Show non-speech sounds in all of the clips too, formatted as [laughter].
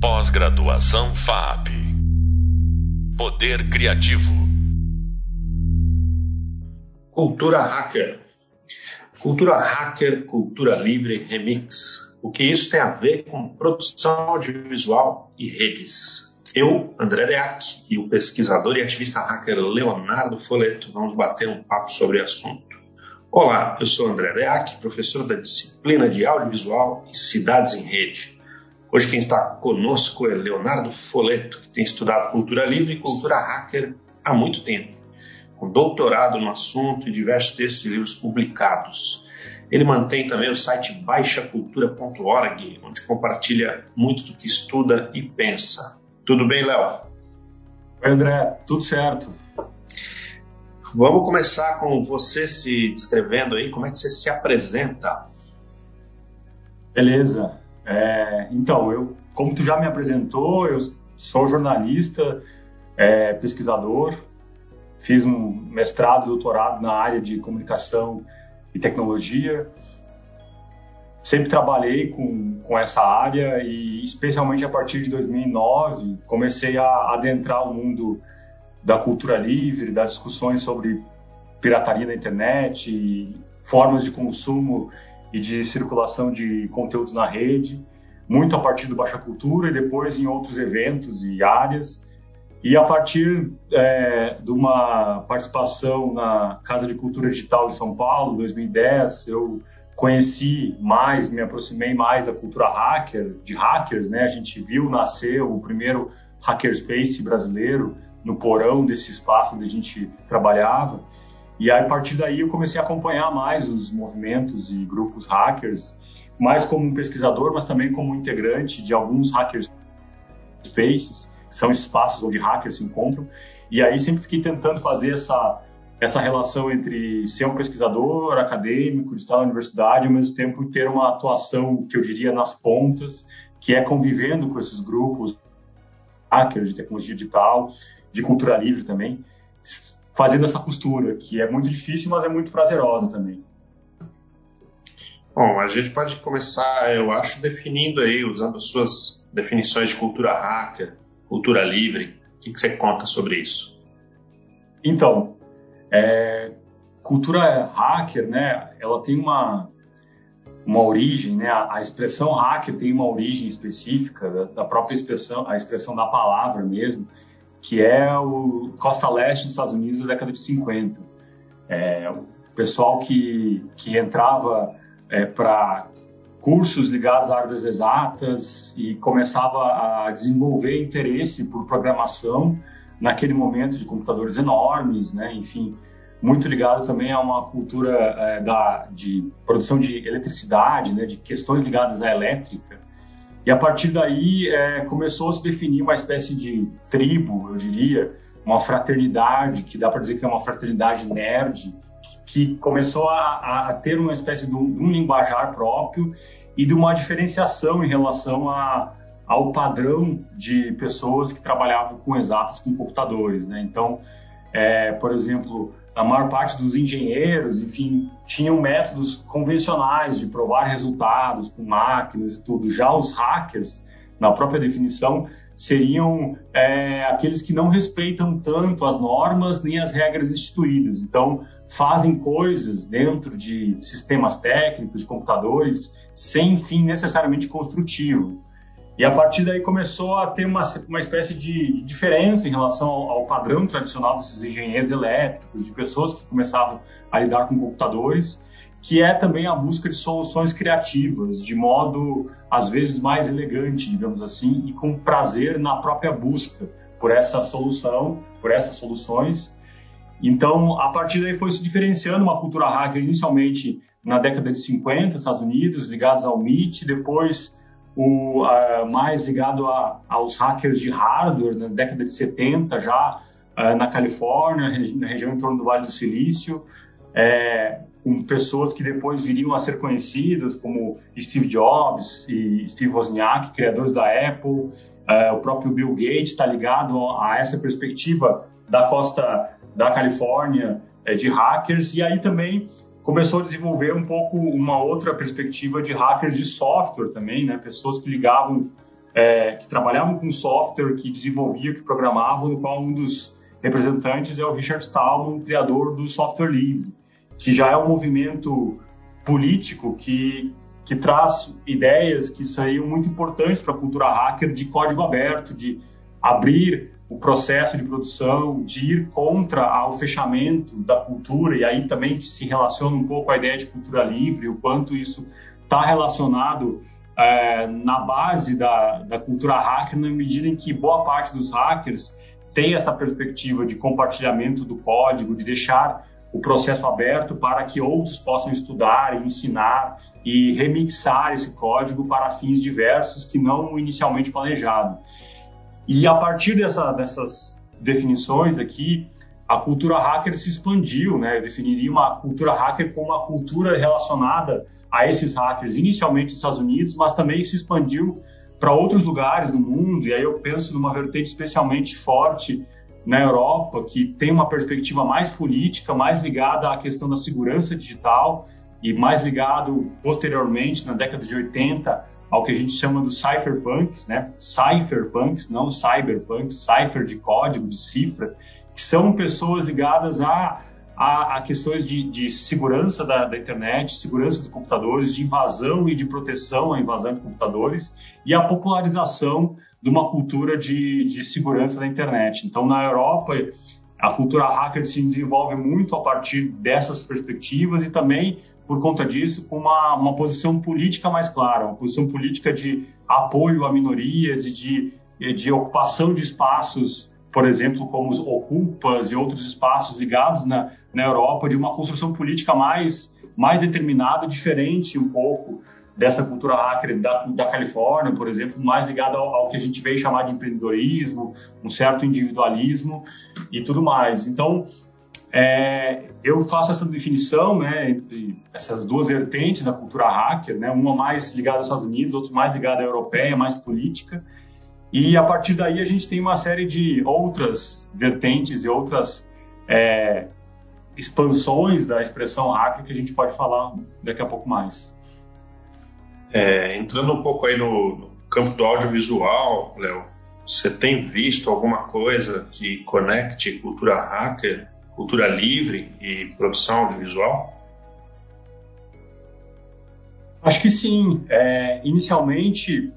Pós-graduação FAP. Poder Criativo. Cultura Hacker. Cultura Hacker, Cultura Livre Remix. O que isso tem a ver com produção audiovisual e redes? Eu, André Deac, e o pesquisador e ativista hacker Leonardo Foleto vamos bater um papo sobre o assunto. Olá, eu sou André Deac, professor da disciplina de audiovisual e cidades em rede. Hoje quem está conosco é Leonardo Foleto, que tem estudado cultura livre e cultura hacker há muito tempo, com doutorado no assunto e diversos textos e livros publicados. Ele mantém também o site baixacultura.org, onde compartilha muito do que estuda e pensa. Tudo bem, Léo? Oi, André, tudo certo. Vamos começar com você se descrevendo aí, como é que você se apresenta? Beleza. É, então, eu, como tu já me apresentou, eu sou jornalista, é, pesquisador, fiz um mestrado e doutorado na área de comunicação e tecnologia. Sempre trabalhei com, com essa área e, especialmente a partir de 2009, comecei a adentrar o mundo da cultura livre, das discussões sobre pirataria na internet, formas de consumo e de circulação de conteúdos na rede, muito a partir do Baixa Cultura e depois em outros eventos e áreas. E a partir é, de uma participação na Casa de Cultura Digital em São Paulo, 2010, eu conheci mais, me aproximei mais da cultura hacker, de hackers, né? A gente viu nascer o primeiro hackerspace brasileiro no porão desse espaço onde a gente trabalhava. E aí, a partir daí eu comecei a acompanhar mais os movimentos e grupos hackers, mais como um pesquisador, mas também como integrante de alguns hackers spaces, que são espaços onde hackers se encontram. E aí sempre fiquei tentando fazer essa essa relação entre ser um pesquisador acadêmico, de estar na universidade, e ao mesmo tempo ter uma atuação que eu diria nas pontas, que é convivendo com esses grupos hackers de tecnologia digital, de cultura livre também, fazendo essa costura, que é muito difícil, mas é muito prazerosa também. Bom, a gente pode começar, eu acho, definindo aí, usando as suas definições de cultura hacker, cultura livre. O que, que você conta sobre isso? Então, é, cultura hacker, né, ela tem uma, uma origem, né, a, a expressão hacker tem uma origem específica da, da própria expressão, a expressão da palavra mesmo, que é o costa leste dos Estados Unidos da década de 50. É, o pessoal que, que entrava é, para cursos ligados à área das exatas e começava a desenvolver interesse por programação naquele momento de computadores enormes, né? enfim, muito ligado também a uma cultura é, da, de produção de eletricidade, né? de questões ligadas à elétrica. E a partir daí é, começou a se definir uma espécie de tribo, eu diria, uma fraternidade, que dá para dizer que é uma fraternidade nerd, que começou a, a ter uma espécie de um, de um, linguajar próprio e de uma diferenciação em relação a, ao padrão de pessoas que trabalhavam com exatas, com computadores. Né? Então, é, por exemplo, a maior parte dos engenheiros, enfim, tinham métodos convencionais de provar resultados com máquinas e tudo. Já os hackers, na própria definição, seriam é, aqueles que não respeitam tanto as normas nem as regras instituídas. Então, fazem coisas dentro de sistemas técnicos, computadores, sem fim necessariamente construtivo. E a partir daí começou a ter uma, uma espécie de diferença em relação ao, ao, padrão tradicional desses engenheiros elétricos, de pessoas que começavam a lidar com computadores, que é também a busca de soluções criativas, de modo às vezes mais elegante, digamos assim, e com prazer na própria busca por essa solução, por essas soluções. Então, a partir daí foi se diferenciando uma cultura hacker inicialmente na década de 50, Estados Unidos, ligados ao MIT, depois o, uh, mais ligado a, aos hackers de hardware, na década de 70, já uh, na Califórnia, na região em torno do Vale do Silício, é, com pessoas que depois viriam a ser conhecidas, como Steve Jobs e Steve Wozniak, criadores da Apple, uh, o próprio Bill Gates está ligado a essa perspectiva da costa da Califórnia de hackers, e aí também começou a desenvolver um pouco uma outra perspectiva de hackers de software também, né? Pessoas que ligavam é, que trabalhavam com software, que desenvolvia, que programavam, no qual um dos representantes é o Richard Stallman, criador do software livre, que já é um movimento político que, que traz ideias que seriam muito importantes para a cultura hacker de código aberto, de abrir o processo de produção, de ir contra o fechamento da cultura, e aí também se relaciona um pouco a ideia de cultura livre, o quanto isso está relacionado é, na base da, da cultura hacker, na medida em que boa parte dos hackers tem essa perspectiva de compartilhamento do código, de deixar o processo aberto para que outros possam estudar, ensinar e remixar esse código para fins diversos que não inicialmente planejado. E a partir dessa, dessas definições aqui, a cultura hacker se expandiu, né? Eu definiria uma cultura hacker como uma cultura relacionada a esses hackers, inicialmente nos Estados Unidos, mas também se expandiu para outros lugares do mundo. E aí eu penso numa vertente especialmente forte na Europa, que tem uma perspectiva mais política, mais ligada à questão da segurança digital e mais ligado posteriormente, na década de 80, ao que a gente chama dos cypherpunks, né? Cypherpunks, não cyberpunks, cipher de código, de cifra, que são pessoas ligadas a, a, a questões de, de segurança da, da, internet, segurança de computadores, de invasão e de proteção à invasão de computadores e a popularização de uma cultura de, de segurança da internet. Então, na Europa, a cultura hacker se desenvolve muito a partir dessas perspectivas e também por conta disso, com uma, uma posição política mais clara, uma posição política de apoio a minorias e de, de ocupação de espaços, por exemplo, como os Ocupas e outros espaços ligados na, na Europa, de uma construção política mais, mais determinada, diferente um pouco dessa cultura hacker da, da Califórnia, por exemplo, mais ligada ao, ao, que a gente veio chamar de empreendedorismo, um certo individualismo e tudo mais. Então, é, eu faço essa definição né, entre essas duas vertentes da cultura hacker, né, uma mais ligada aos Estados Unidos, outra mais ligada à europeia, mais política. E a partir daí a gente tem uma série de outras vertentes e outras é, expansões da expressão hacker que a gente pode falar daqui a pouco mais. É, entrando um pouco aí no, no campo do audiovisual, Léo, você tem visto alguma coisa que conecte cultura hacker cultura livre e produção audiovisual? Acho que sim. É, inicialmente,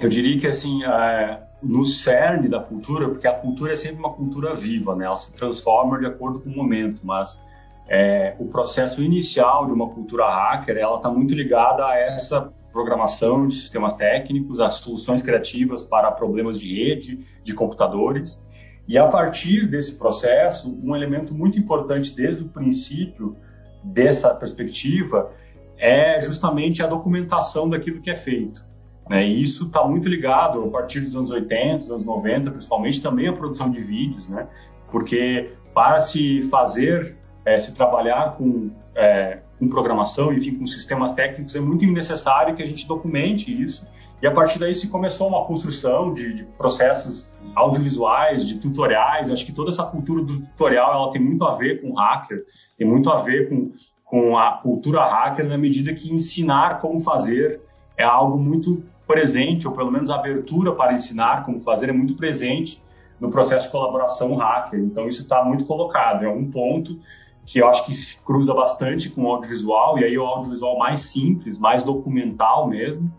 eu diria que assim, é, no cerne da cultura, porque a cultura é sempre uma cultura viva, né? Ela se transforma de acordo com o momento, mas é, o processo inicial de uma cultura hacker, ela está muito ligada a essa programação de sistemas técnicos, as soluções criativas para problemas de rede, de computadores. E a partir desse processo, um elemento muito importante desde o princípio dessa perspectiva é justamente a documentação daquilo que é feito. Né? E isso está muito ligado a partir dos anos 80, dos anos 90, principalmente também a produção de vídeos, né? porque para se fazer, é, se trabalhar com, é, com programação, enfim, com sistemas técnicos, é muito necessário que a gente documente isso. E a partir daí se começou uma construção de, de processos audiovisuais, de tutoriais. Acho que toda essa cultura do tutorial ela tem muito a ver com hacker, tem muito a ver com, com a cultura hacker na medida que ensinar como fazer é algo muito presente, ou pelo menos a abertura para ensinar como fazer é muito presente no processo de colaboração hacker. Então isso está muito colocado. É um ponto que eu acho que se cruza bastante com o audiovisual, e aí o audiovisual mais simples, mais documental mesmo.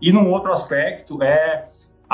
E num outro aspecto é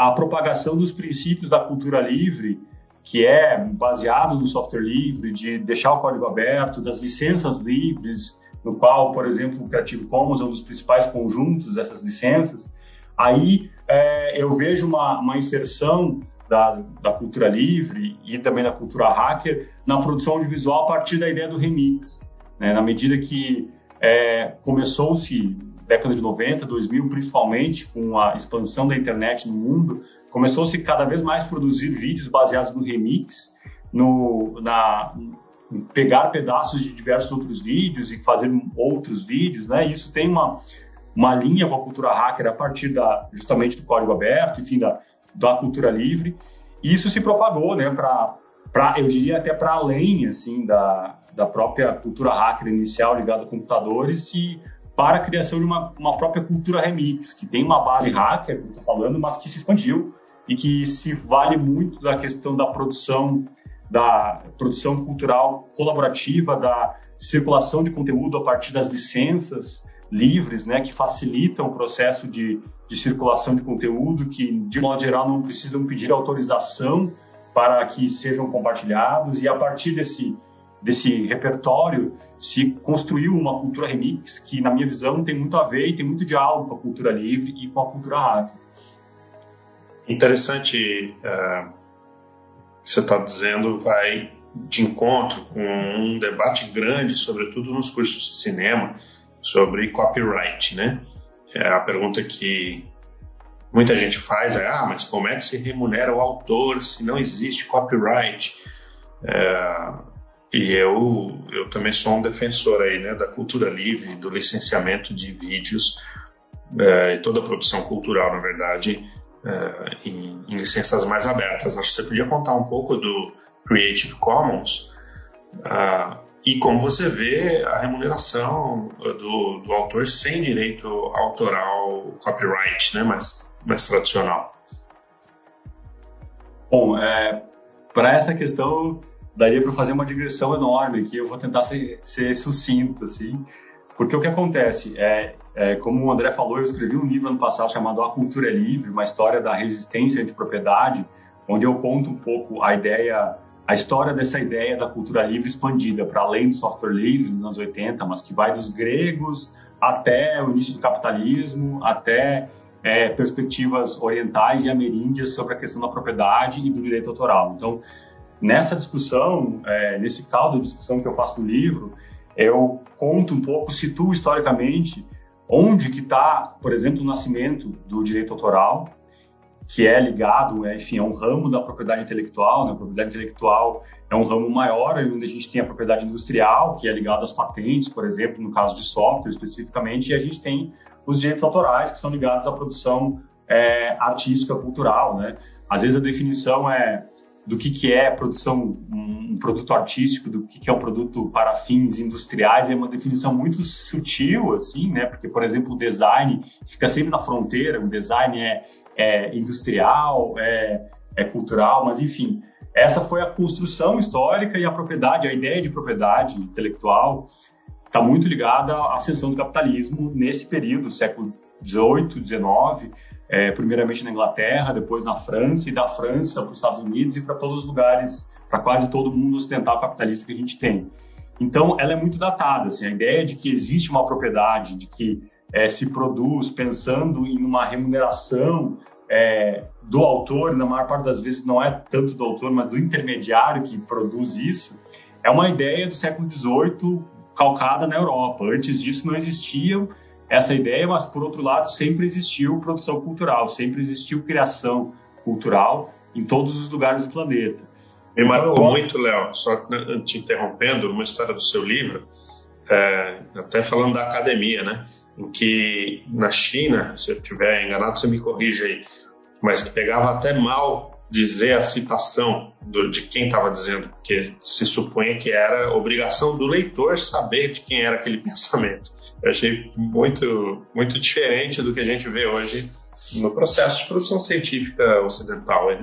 a propagação dos princípios da cultura livre, que é baseado no software livre, de deixar o código aberto, das licenças livres, no qual, por exemplo, o Creative Commons é um dos principais conjuntos dessas licenças, aí é, eu vejo uma, uma inserção da, da, cultura livre e também da cultura hacker na produção audiovisual a partir da ideia do remix. Né? Na medida que é, começou-se década de 90, 2000, principalmente com a expansão da internet no mundo, começou-se cada vez mais produzir vídeos baseados no remix, no, na, pegar pedaços de diversos outros vídeos e fazer outros vídeos, né? Isso tem uma, uma linha com a cultura hacker a partir da, justamente do código aberto, enfim, da, da cultura livre. E isso se propagou, né, para, eu diria até para além, assim, da, da própria cultura hacker inicial ligada a computadores e para a criação de uma, uma própria cultura remix, que tem uma base hacker, como estou falando, mas que se expandiu e que se vale muito da questão da produção da produção cultural colaborativa, da circulação de conteúdo a partir das licenças livres, né, que facilitam o processo de, de circulação de conteúdo, que de modo geral não precisam pedir autorização para que sejam compartilhados. E a partir desse desse repertório se construiu uma cultura remix que na minha visão tem muito a ver e tem muito diálogo com a cultura livre e com a cultura hacker. Interessante uh, você está dizendo vai de encontro com um debate grande, sobretudo nos cursos de cinema, sobre copyright, né? É a pergunta que muita gente faz é, ah, mas como é que se remunera o autor se não existe copyright? É, e eu, eu também sou um defensor aí, né, da cultura livre, do licenciamento de vídeos é, e toda a produção cultural, na verdade, é, em, em, licenças mais abertas. Acho que você podia contar um pouco do Creative Commons uh, e como você vê a remuneração do, do autor sem direito autoral, copyright, né, mais, mais tradicional. Bom, é, para essa questão daria para fazer uma digressão enorme aqui. Eu vou tentar ser, ser sucinto, assim, porque o que acontece é, é, como o André falou, eu escrevi um livro ano passado chamado A Cultura é Livre, uma história da resistência de propriedade, onde eu conto um pouco a ideia, a história dessa ideia da cultura livre expandida para além do software livre nos anos 80, mas que vai dos gregos até o início do capitalismo, até é, perspectivas orientais e ameríndias sobre a questão da propriedade e do direito autoral. Então, nessa discussão, é, nesse caldo de discussão que eu faço no livro, eu conto um pouco, situo historicamente onde que está, por exemplo, o nascimento do direito autoral, que é ligado, é, enfim, é um ramo da propriedade intelectual, né? a propriedade intelectual é um ramo maior, onde a gente tem a propriedade industrial, que é ligado às patentes, por exemplo, no caso de software especificamente, e a gente tem os direitos autorais, que são ligados à produção é, artística, cultural, né? Às vezes a definição é do que, que é produção, um produto artístico, do que, que é um produto para fins industriais, é uma definição muito sutil, assim, né? Porque, por exemplo, o design fica sempre na fronteira, o design é, é industrial, é, é cultural, mas enfim, essa foi a construção histórica e a propriedade, a ideia de propriedade intelectual está muito ligada à ascensão do capitalismo nesse período, século 18, 19, é, primeiramente na Inglaterra, depois na França, e da França para os Estados Unidos e para todos os lugares, para quase todo mundo ocidental capitalista que a gente tem. Então, ela é muito datada. Assim, a ideia de que existe uma propriedade, de que é, se produz pensando em uma remuneração é, do autor, na maior parte das vezes não é tanto do autor, mas do intermediário que produz isso, é uma ideia do século XVIII calcada na Europa. Antes disso não existiam essa ideia, mas por outro lado sempre existiu produção cultural, sempre existiu criação cultural em todos os lugares do planeta. Me marcou então, muito, Léo, só te interrompendo, uma história do seu livro, é, até falando da academia, né? Em que na China, se eu estiver enganado, você me corrige aí, mas que pegava até mal dizer a citação do, de quem estava dizendo, que se supunha que era obrigação do leitor saber de quem era aquele [laughs] pensamento. Eu achei muito, muito diferente do que a gente vê hoje no processo de produção científica ocidental. Né?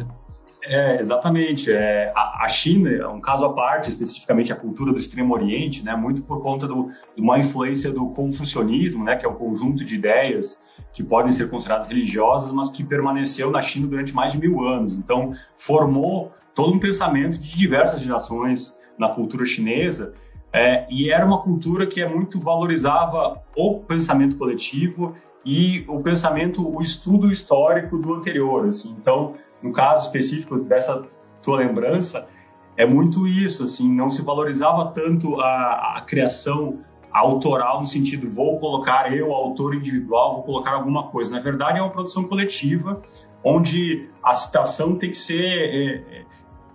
É, exatamente. É, a, a, China é um caso à parte, especificamente a cultura do Extremo Oriente, né, muito por conta do, de uma influência do confucionismo, né, que é um conjunto de ideias que podem ser consideradas religiosas, mas que permaneceu na China durante mais de mil anos. Então, formou todo um pensamento de diversas gerações na cultura chinesa é, e era uma cultura que é muito valorizava o pensamento coletivo e o pensamento, o estudo histórico do anterior. Assim. Então, no caso específico dessa tua lembrança, é muito isso. Assim, não se valorizava tanto a, a criação autoral no sentido vou colocar eu, autor individual, vou colocar alguma coisa. Na verdade, é uma produção coletiva onde a citação tem que ser é,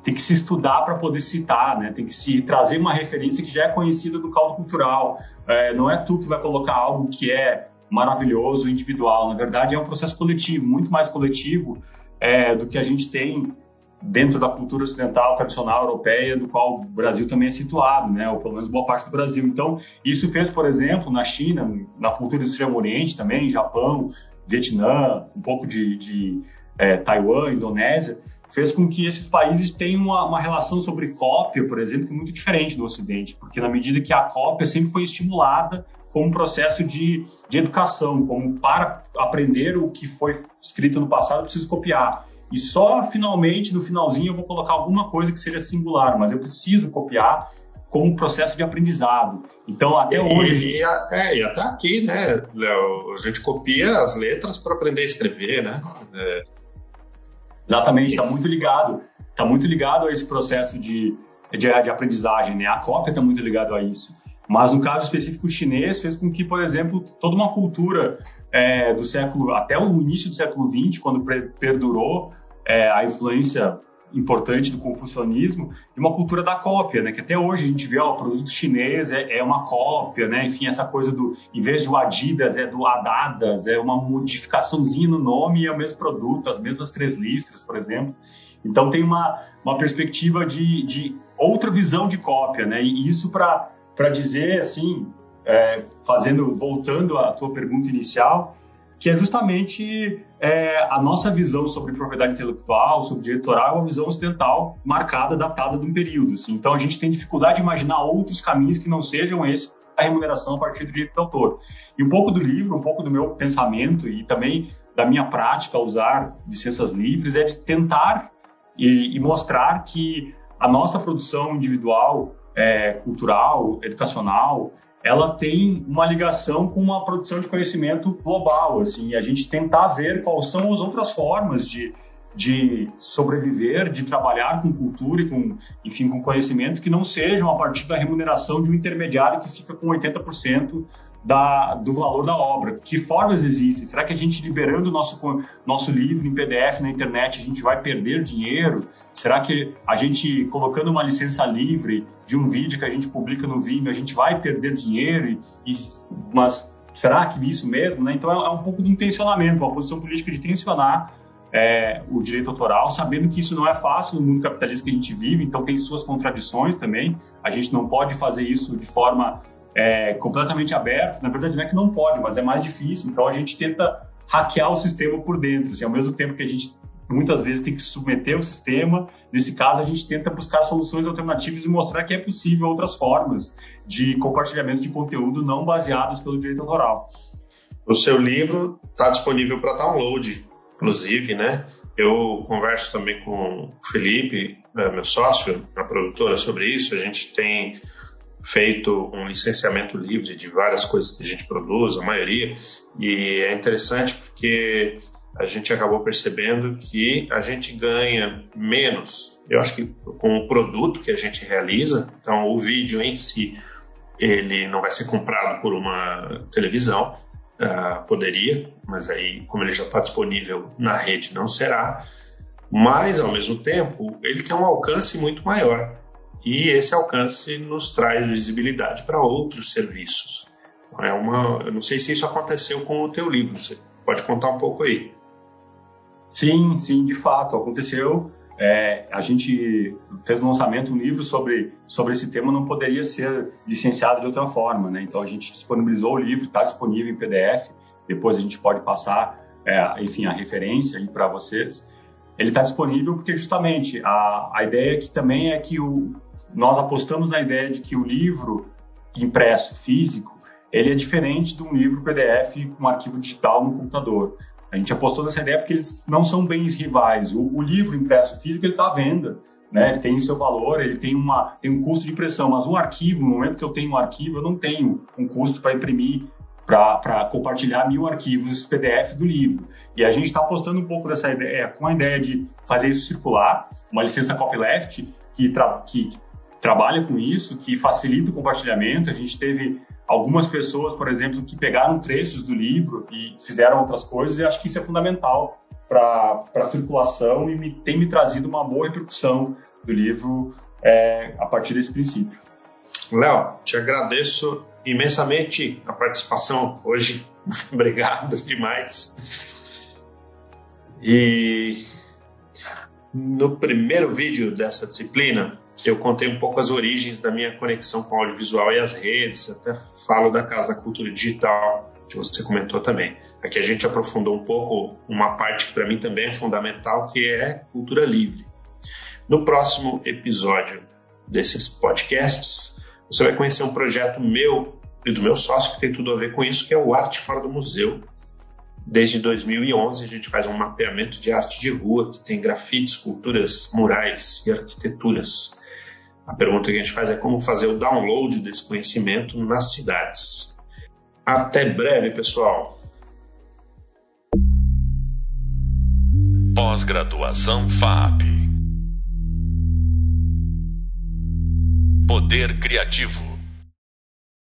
tem que se estudar para poder citar, né? Tem que se trazer uma referência que já é conhecida do caldo cultural. É, não é tu que vai colocar algo que é maravilhoso, individual. Na verdade, é um processo coletivo, muito mais coletivo é, do que a gente tem dentro da cultura ocidental tradicional europeia, do qual o Brasil também é situado, né, ou pelo menos boa parte do Brasil. Então, isso fez, por exemplo, na China, na cultura do Extremo Oriente também, Japão, Vietnã, um pouco de, de é, Taiwan, Indonésia, fez com que esses países tenham uma, uma, relação sobre cópia, por exemplo, muito diferente do Ocidente, porque na medida que a cópia sempre foi estimulada como um processo de, de educação, como para aprender o que foi escrito no passado, eu preciso copiar. E só finalmente, no finalzinho, eu vou colocar alguma coisa que seja singular, mas eu preciso copiar como processo de aprendizado. Então, até e, hoje. Gente... E, é, e até aqui, né, Léo? A gente copia as letras para aprender a escrever, né? É... Exatamente, está muito ligado. Está muito ligado a esse processo de, de, de aprendizagem, né? A cópia está muito ligado a isso. Mas no caso específico chinês, fez com que, por exemplo, toda uma cultura é, do século, até o início do século XX, quando perdurou é, a influência importante do confucionismo de uma cultura da cópia, né? Que até hoje a gente vê, ó, o produto chinês é, é, uma cópia, né? Enfim, essa coisa do, em vez do Adidas, é do Adadas, é uma modificaçãozinha no nome e é o mesmo produto, as mesmas três listras, por exemplo. Então tem uma, uma perspectiva de, de outra visão de cópia, né? E isso para para dizer assim, é, fazendo, voltando à tua pergunta inicial, que é justamente é, a nossa visão sobre propriedade intelectual, sobre direito autoral, é uma visão ocidental marcada, datada de um período. Assim. Então a gente tem dificuldade de imaginar outros caminhos que não sejam esse a remuneração a partir do direito do autor. E um pouco do livro, um pouco do meu pensamento e também da minha prática ao usar licenças livres é de tentar e, e mostrar que a nossa produção individual é, cultural, educacional, ela tem uma ligação com uma produção de conhecimento global, assim, a gente tentar ver quais são as outras formas de, de sobreviver, de trabalhar com cultura e com, enfim, com conhecimento que não sejam a partir da remuneração de um intermediário que fica com 80% da, do valor da obra. Que formas existem? Será que a gente liberando o nosso, nosso livro em PDF na internet, a gente vai perder dinheiro? Será que a gente colocando uma licença livre de um vídeo que a gente publica no Vimeo, a gente vai perder dinheiro? E, mas será que isso mesmo? Né? Então é, é, um pouco de intencionamento, uma posição política de tensionar é, o direito autoral, sabendo que isso não é fácil no mundo capitalista que a gente vive, então tem suas contradições também. A gente não pode fazer isso de forma é, completamente aberto. Na verdade, não é que não pode, mas é mais difícil. Então a gente tenta hackear o sistema por dentro. Assim, ao mesmo tempo que a gente muitas vezes tem que submeter o sistema, nesse caso a gente tenta buscar soluções alternativas e mostrar que é possível outras formas de compartilhamento de conteúdo não baseados pelo direito autoral. O seu livro está disponível para download, inclusive, né? Eu converso também com o Felipe, é, meu sócio na produtora, sobre isso. A gente tem feito um licenciamento livre de várias coisas que a gente produz, a maioria, e é interessante porque a gente acabou percebendo que a gente ganha menos, eu acho que com o produto que a gente realiza, então o vídeo em si, ele não vai ser comprado por uma televisão, uh, poderia, mas aí, como ele já está disponível na rede, não será, mas ao mesmo tempo, ele tem um alcance muito maior e esse alcance nos traz visibilidade para outros serviços. É uma, eu não sei se isso aconteceu com o teu livro. Você pode contar um pouco aí? Sim, sim, de fato aconteceu. É, a gente fez um lançamento um livro sobre sobre esse tema não poderia ser licenciado de outra forma, né? Então a gente disponibilizou o livro, está disponível em PDF. Depois a gente pode passar, é, enfim, a referência aí para vocês. Ele está disponível porque justamente a, a ideia aqui também é que o, nós apostamos na ideia de que o livro impresso, físico, ele é diferente de um livro PDF com arquivo digital no computador. A gente apostou nessa ideia porque eles não são bens rivais. O, o livro impresso físico ele está à venda, né? Ele tem seu valor, ele tem uma tem um custo de impressão, mas o arquivo, no momento que eu tenho um arquivo, eu não tenho um custo para imprimir, para compartilhar mil arquivos PDF do livro. E a gente está apostando um pouco nessa ideia, com a ideia de fazer isso circular, uma licença copyleft que, que trabalha com isso, que facilita o compartilhamento. A gente teve algumas pessoas, por exemplo, que pegaram trechos do livro e fizeram outras coisas, e acho que isso é fundamental para a circulação e me, tem me trazido uma boa repercussão do livro é, a partir desse princípio. Léo, te agradeço imensamente a participação hoje. [laughs] Obrigado demais. E No primeiro vídeo dessa disciplina, eu contei um pouco as origens da minha conexão com o audiovisual e as redes, até falo da Casa da Cultura Digital, que você comentou também. Aqui a gente aprofundou um pouco uma parte que para mim também é fundamental, que é cultura livre. No próximo episódio desses podcasts, você vai conhecer um projeto meu e do meu sócio que tem tudo a ver com isso, que é o Arte Fora do Museu. Desde 2011 a gente faz um mapeamento de arte de rua que tem grafites, esculturas, murais e arquiteturas. A pergunta que a gente faz é como fazer o download desse conhecimento nas cidades. Até breve, pessoal! Pós-graduação FAP Poder Criativo